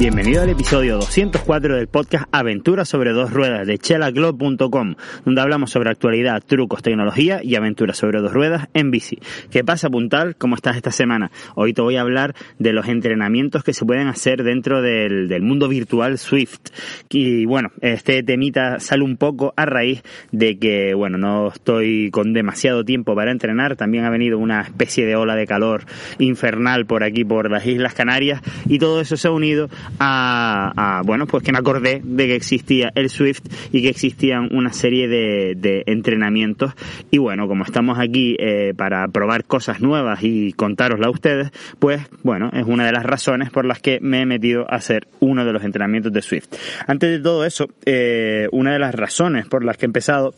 Bienvenido al episodio 204 del podcast Aventuras sobre dos ruedas de chelaglob.com, donde hablamos sobre actualidad, trucos, tecnología y aventuras sobre dos ruedas en bici. ¿Qué pasa, Puntal? ¿Cómo estás esta semana? Hoy te voy a hablar de los entrenamientos que se pueden hacer dentro del, del mundo virtual Swift. Y bueno, este temita sale un poco a raíz de que, bueno, no estoy con demasiado tiempo para entrenar. También ha venido una especie de ola de calor infernal por aquí, por las Islas Canarias, y todo eso se ha unido a, bueno, pues que me acordé de que existía el Swift y que existían una serie de, de entrenamientos. Y bueno, como estamos aquí eh, para probar cosas nuevas y contárosla a ustedes, pues bueno, es una de las razones por las que me he metido a hacer uno de los entrenamientos de Swift. Antes de todo eso, eh, una de las razones por las que he empezado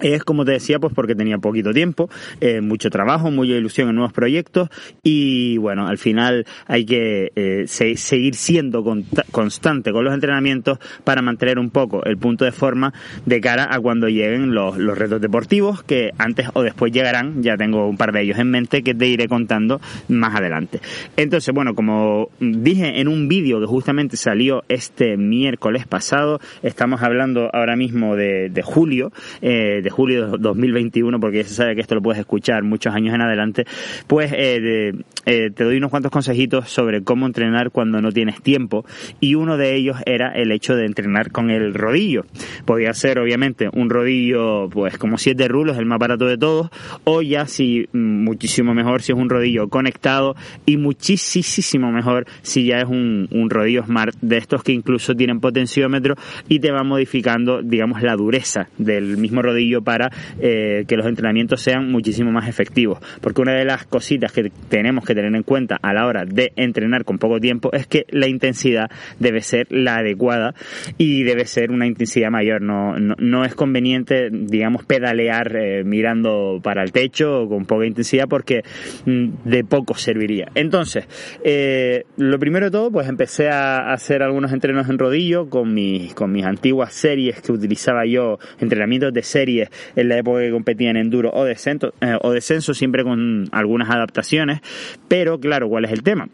es como te decía, pues porque tenía poquito tiempo, eh, mucho trabajo, mucha ilusión en nuevos proyectos y bueno, al final hay que eh, seguir siendo constante con los entrenamientos para mantener un poco el punto de forma de cara a cuando lleguen los, los, retos deportivos que antes o después llegarán, ya tengo un par de ellos en mente que te iré contando más adelante. Entonces, bueno, como dije en un vídeo que justamente salió este miércoles pasado, estamos hablando ahora mismo de, julio, eh, de julio de 2021, porque ya se sabe que esto lo puedes escuchar muchos años en adelante, pues eh, eh, te doy unos cuantos consejitos sobre cómo entrenar cuando no tienes tiempo y uno de ellos era el hecho de entrenar con el rodillo. Podía ser obviamente un rodillo pues como siete rulos, el más barato de todos, o ya si mm, muchísimo mejor si es un rodillo conectado y muchísimo mejor si ya es un, un rodillo smart de estos que incluso tienen potenciómetro y te va modificando digamos la dureza del mismo rodillo para eh, que los entrenamientos sean muchísimo más efectivos. Porque una de las cositas que tenemos que tener en cuenta a la hora de entrenar con poco tiempo es que la intensidad debe ser la adecuada y debe ser una intensidad mayor. No, no, es conveniente, digamos, pedalear eh, mirando para el techo con poca intensidad porque mm, de poco serviría. Entonces, eh, lo primero de todo, pues empecé a hacer algunos entrenos en rodillo con mis, con mis antiguas series que utilizaba yo, entrenamientos de serie en la época que competía en enduro o descenso, eh, o descenso siempre con algunas adaptaciones, pero claro, ¿cuál es el tema?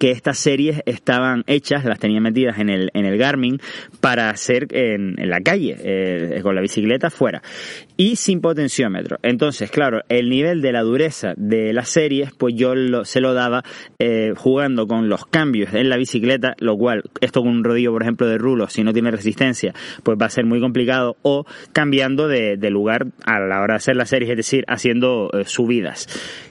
que estas series estaban hechas, las tenía metidas en el, en el Garmin para hacer en, en la calle, eh, con la bicicleta fuera y sin potenciómetro. Entonces, claro, el nivel de la dureza de las series, pues yo se lo daba eh, jugando con los cambios en la bicicleta, lo cual, esto con un rodillo, por ejemplo, de rulo, si no tiene resistencia, pues va a ser muy complicado, o cambiando de, lugar a la hora de hacer las series, es decir, haciendo eh, subidas.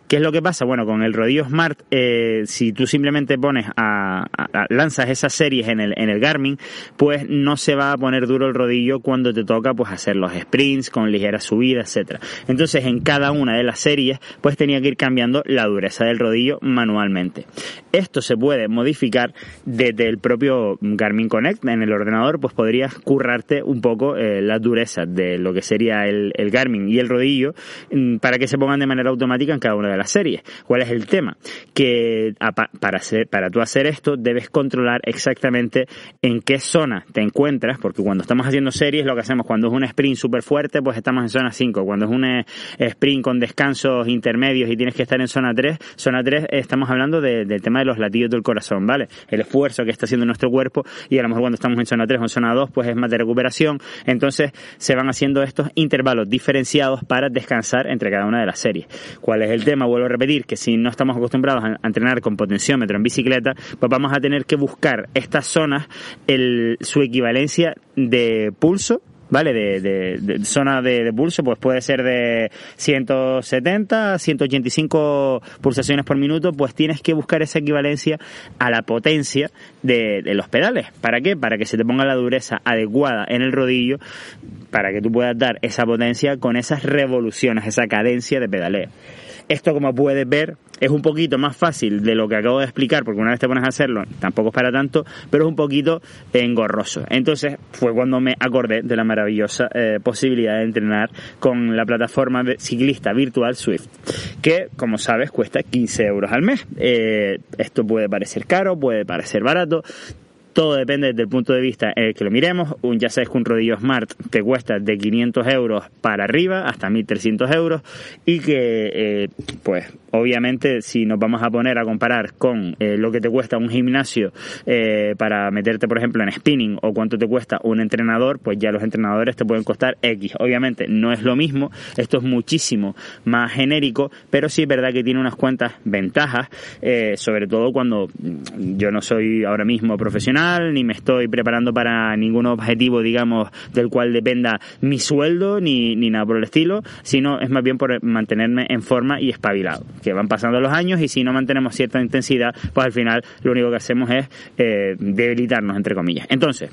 ¿Qué es lo que pasa? Bueno, con el rodillo Smart, eh, si tú simplemente pones a, lanzas esas series en el, en el Garmin, pues no se va a poner duro el rodillo cuando te toca pues hacer los sprints con ligera subida, etcétera. Entonces, en cada una de las series, pues tenía que ir cambiando la dureza del rodillo manualmente. Esto se puede modificar desde el propio Garmin Connect en el ordenador, pues podrías currarte un poco eh, la dureza de lo que sería el, el Garmin y el rodillo mm, para que se pongan de manera automática en cada una de la serie. ¿Cuál es el tema? Que para, hacer, para tú hacer esto debes controlar exactamente en qué zona te encuentras, porque cuando estamos haciendo series lo que hacemos cuando es un sprint súper fuerte, pues estamos en zona 5. Cuando es un eh, sprint con descansos intermedios y tienes que estar en zona 3, zona 3 estamos hablando del tema de los latidos del corazón, ¿vale? El esfuerzo que está haciendo nuestro cuerpo y a lo mejor cuando estamos en zona 3 o en zona 2, pues es más de recuperación. Entonces se van haciendo estos intervalos diferenciados para descansar entre cada una de las series. ¿Cuál es el tema? vuelvo a repetir, que si no estamos acostumbrados a, entrenar con potenciómetro en bicicleta, pues vamos a tener que buscar estas zonas, el, su equivalencia de pulso ¿vale? De, zona de, pulso, pues puede ser de 170, 185 pulsaciones por minuto, pues tienes que buscar esa equivalencia a la potencia de, de, los pedales. ¿Para qué? Para que se te ponga la dureza adecuada en el rodillo, para que tú puedas dar esa potencia con esas revoluciones, esa cadencia de pedaleo. Esto, como puedes ver, es un poquito más fácil de lo que acabo de explicar, porque una vez te pones a hacerlo, tampoco es para tanto, pero es un poquito engorroso. Entonces fue cuando me acordé de la maravillosa eh, posibilidad de entrenar con la plataforma de ciclista virtual Swift, que, como sabes, cuesta 15 euros al mes. Eh, esto puede parecer caro, puede parecer barato, todo depende desde el punto de vista en el que lo miremos. Un, ya sabes que un rodillo Smart te cuesta de 500 euros para arriba hasta 1300 euros y que, eh, pues, obviamente, si nos vamos a poner a comparar con eh, lo que te cuesta un gimnasio eh, para meterte, por ejemplo, en spinning o cuánto te cuesta un entrenador, pues ya los entrenadores te pueden costar X. Obviamente no es lo mismo, esto es muchísimo más genérico, pero sí es verdad que tiene unas cuantas ventajas, eh, sobre todo cuando yo no soy ahora mismo profesional, ni me estoy preparando para ningún objetivo, digamos, del cual dependa mi sueldo, ni, ni nada por el estilo, sino es más bien por mantenerme en forma y espabilado que van pasando los años y si no mantenemos cierta intensidad, pues al final lo único que hacemos es eh, debilitarnos, entre comillas. Entonces,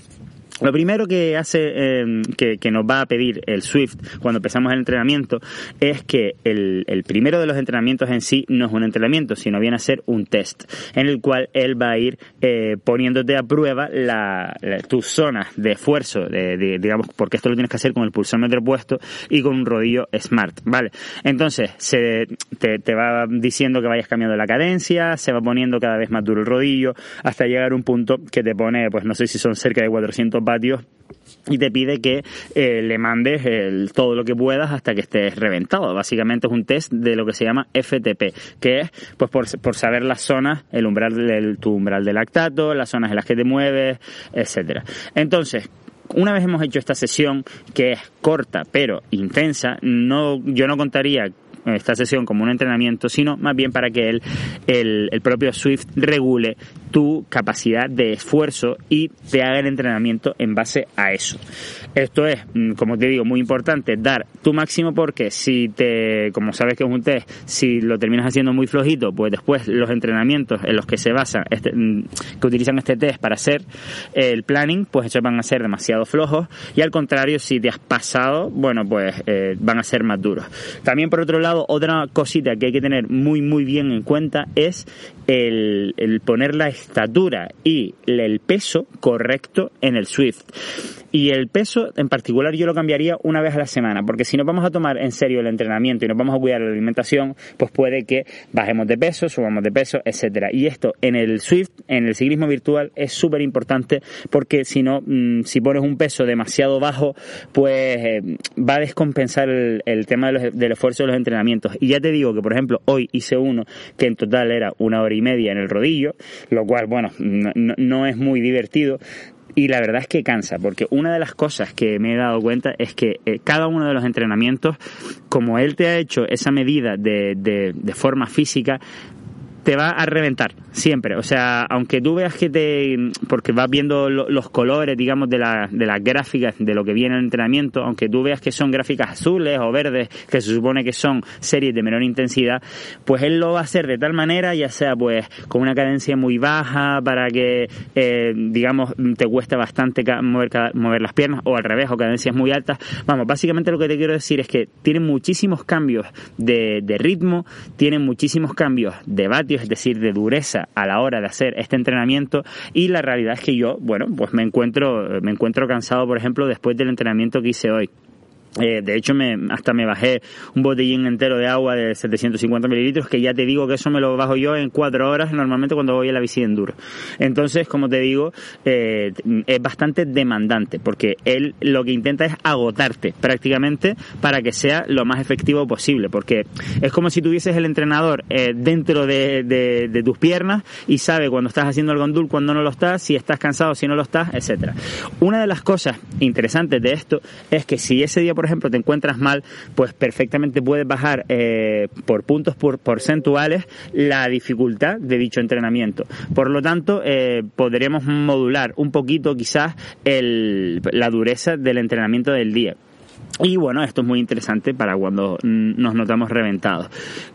lo primero que hace, em, que, nos va a pedir el Swift cuando empezamos el entrenamiento es que el, primero de los entrenamientos en sí no es un entrenamiento, sino viene a ser un test, en el cual él va a ir eh, poniéndote a prueba la, tus zonas de esfuerzo, digamos, porque esto lo tienes que hacer con el pulsómetro puesto y con un rodillo smart, ¿vale? Entonces, te va diciendo que vayas cambiando la cadencia, se va poniendo cada vez más duro el rodillo, hasta llegar a un punto que te pone, pues no sé si son cerca de 400 y te pide que eh, le mandes el, todo lo que puedas hasta que estés reventado. Básicamente es un test de lo que se llama FTP, que es pues por, saber las zonas, el umbral tu umbral de lactato, las zonas en las que te mueves, etcétera. Entonces, una vez hemos hecho esta sesión que es corta pero intensa, no, yo no contaría esta sesión como un entrenamiento, sino más bien para que el, el propio Swift regule tu capacidad de esfuerzo y te haga el entrenamiento en base a eso. Esto es, mm, como te digo, muy importante, dar tu máximo porque si te, como sabes que es un test, si lo terminas haciendo muy flojito, pues después los entrenamientos en los que se basan, este, mm, que utilizan este test para hacer el planning, pues esos van a ser demasiado flojos y al contrario, si te has pasado, bueno, pues eh, van a ser más duros. También por otro lado, otra cosita que hay que tener muy, muy bien en cuenta es el, el poner la estatura y el peso correcto en el Swift. Y el peso en particular yo lo cambiaría una vez a la semana, porque si nos vamos a tomar en serio el entrenamiento y nos vamos a cuidar la alimentación, pues puede que bajemos de peso, subamos de peso, etcétera. Y esto en el Swift, en el ciclismo virtual, es súper importante porque si no, mm, si pones un peso demasiado bajo, pues eh, va a descompensar el, tema del esfuerzo de los entrenamientos. Y ya te digo que, por ejemplo, hoy hice uno que en total era una hora y media en el rodillo, lo cual, bueno, no es muy divertido, y la verdad es que cansa, porque una de las cosas que me he dado cuenta es que eh, cada uno de los entrenamientos, como él te ha hecho esa medida de, de, de forma física, te va a reventar siempre. O sea, aunque tú veas que te. porque vas viendo los colores, digamos, de, la, de las gráficas de lo que viene en el entrenamiento, aunque tú veas que son gráficas azules o verdes, que se supone que son series de menor intensidad, pues él lo va a hacer de tal manera, ya sea pues con una cadencia muy baja para que, eh, digamos, te cueste bastante mover, mover las piernas, o al revés, o cadencias muy altas. Vamos, básicamente lo que te quiero decir es que tiene muchísimos cambios de, de ritmo, tiene muchísimos cambios de es decir, de dureza a la hora de hacer este entrenamiento y la realidad es que yo, bueno, pues me encuentro, me encuentro cansado, por ejemplo, después del entrenamiento que hice hoy. Eh, de hecho, hasta me bajé un botellín entero de agua de 750 mililitros, que ya te digo que eso me lo bajo yo en cuatro horas, normalmente cuando voy a la bici de enduro. Entonces, como te digo, eh, es bastante demandante, porque él lo que intenta es agotarte prácticamente para que sea lo más efectivo posible, porque es como si tuvieses el entrenador eh, dentro de, de, tus piernas y sabe cuando estás haciendo el gondul, cuando no lo estás, si estás cansado, si no lo estás, etcétera. Una de las cosas interesantes de esto es que si ese día, por ejemplo, te encuentras mal, pues perfectamente puedes bajar eh, por puntos porcentuales la dificultad de dicho entrenamiento. Por lo tanto, eh, podremos modular un poquito quizás la dureza del entrenamiento del día. Y bueno, esto es muy interesante para cuando nos notamos reventados.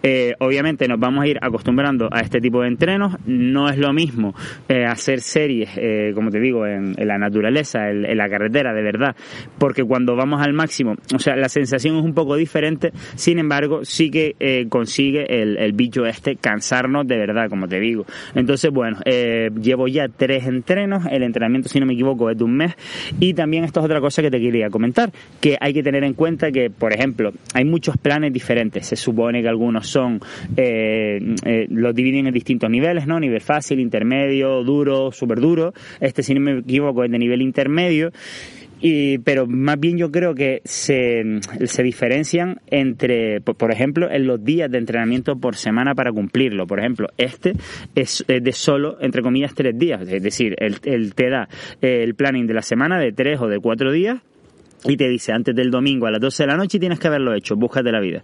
Eh, obviamente nos vamos a ir acostumbrando a este tipo de entrenos. No es lo mismo eh, hacer series, eh, como te digo, en, la naturaleza, en, la carretera, de verdad. Porque cuando vamos al máximo, o sea, la sensación es un poco diferente. Sin embargo, sí que consigue el, el, bicho este cansarnos de verdad, como te digo. Entonces, bueno, llevo ya tres entrenos. El entrenamiento, si no me equivoco, es de un mes. Y también esto es otra cosa que te quería comentar. Que hay que que tener en cuenta que, por ejemplo, hay muchos planes diferentes. Se supone que algunos son, eh, eh, los dividen en distintos niveles, ¿no? Nivel fácil, intermedio, duro, súper duro. Este, si no me equivoco, es de nivel intermedio. Y, pero más bien yo creo que se, se diferencian entre, por, ejemplo, en los días de entrenamiento por semana para cumplirlo. Por ejemplo, este es, de solo, entre comillas, tres días. Es decir, él, te da el planning de la semana de tres o de cuatro días y te dice antes del domingo a las 12 de la noche tienes que haberlo hecho, búscate la vida.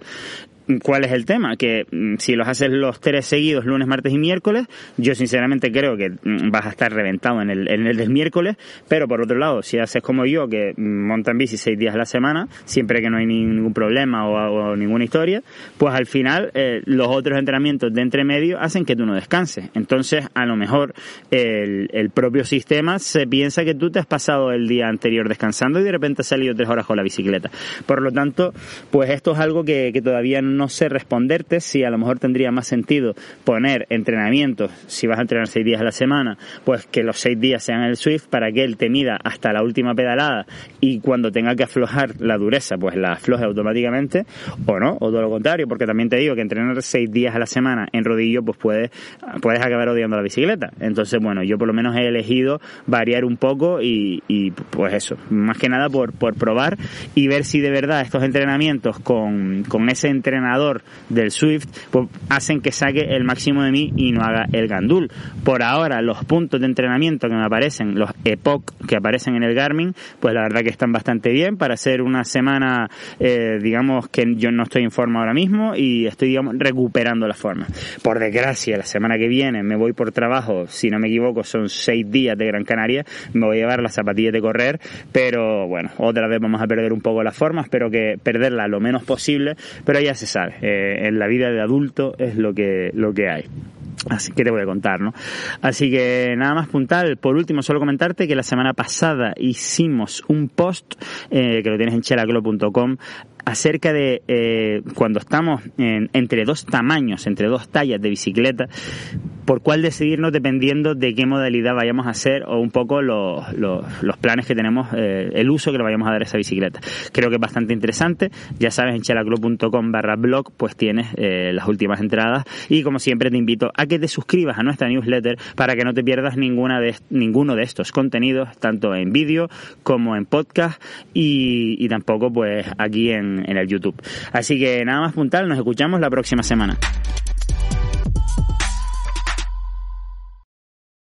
¿Cuál es el tema? Que mm, si los haces los tres seguidos, lunes, martes y miércoles, yo sinceramente creo que mm, vas a estar reventado en el, en el del miércoles, pero por otro lado, si haces como yo, que montan bici seis días a la semana, siempre que no hay ningún problema o, ninguna historia, pues al final eh, los otros entrenamientos de entre medio hacen que tú no descanses. Entonces, a lo mejor el, el propio sistema se piensa que tú te has pasado el día anterior descansando y de repente has salido tres horas con la bicicleta. Por lo tanto, pues esto es algo que, que todavía no no sé responderte si a lo mejor tendría más sentido poner entrenamientos, si vas a entrenar seis días a la semana, pues que los seis días sean el Swift para que él te mida hasta la última pedalada y cuando tenga que aflojar la dureza, pues la afloje automáticamente, o no, o todo lo contrario, porque también te digo que entrenar seis días a la semana en rodillo, pues puedes, puedes acabar odiando la bicicleta. Entonces, bueno, yo por lo menos he elegido variar un poco y, pues eso, más que nada por, por probar y ver si de verdad estos entrenamientos con, con ese entrenamiento del Swift pues, hacen que saque el máximo de mí y no haga el gandul. Por ahora, los puntos de entrenamiento que me aparecen, los epoch que aparecen en el Garmin, pues la verdad que están bastante bien para hacer una semana, eh, digamos que yo no estoy en forma ahora mismo y estoy, digamos, recuperando la forma. Por desgracia, la semana que viene me voy por trabajo, si no me equivoco, son seis días de Gran Canaria, me voy a llevar las zapatillas de correr, pero bueno, otra vez vamos a perder un poco la forma, espero que perderla lo menos posible, pero ya se eh, en la vida de adulto es lo que, lo que hay. Así que te voy a contar, ¿no? Así que nada más puntal. Por último, solo comentarte que la semana pasada hicimos un post eh, que lo tienes en chelaclo.com acerca de eh, cuando estamos entre dos tamaños, entre dos tallas de bicicleta, por cuál decidirnos dependiendo de qué modalidad vayamos a hacer o un poco los, los, planes que tenemos, eh, el uso que le vayamos a dar a esa bicicleta. Creo que es bastante interesante. Ya sabes, en chelaclub.com barra blog, pues tienes eh, las últimas entradas y como siempre te invito a que te suscribas a nuestra newsletter para que no te pierdas ninguna de, ninguno de estos contenidos, tanto en vídeo como en podcast y, y tampoco pues aquí en, en el YouTube. Así que nada más puntal, nos escuchamos la próxima semana.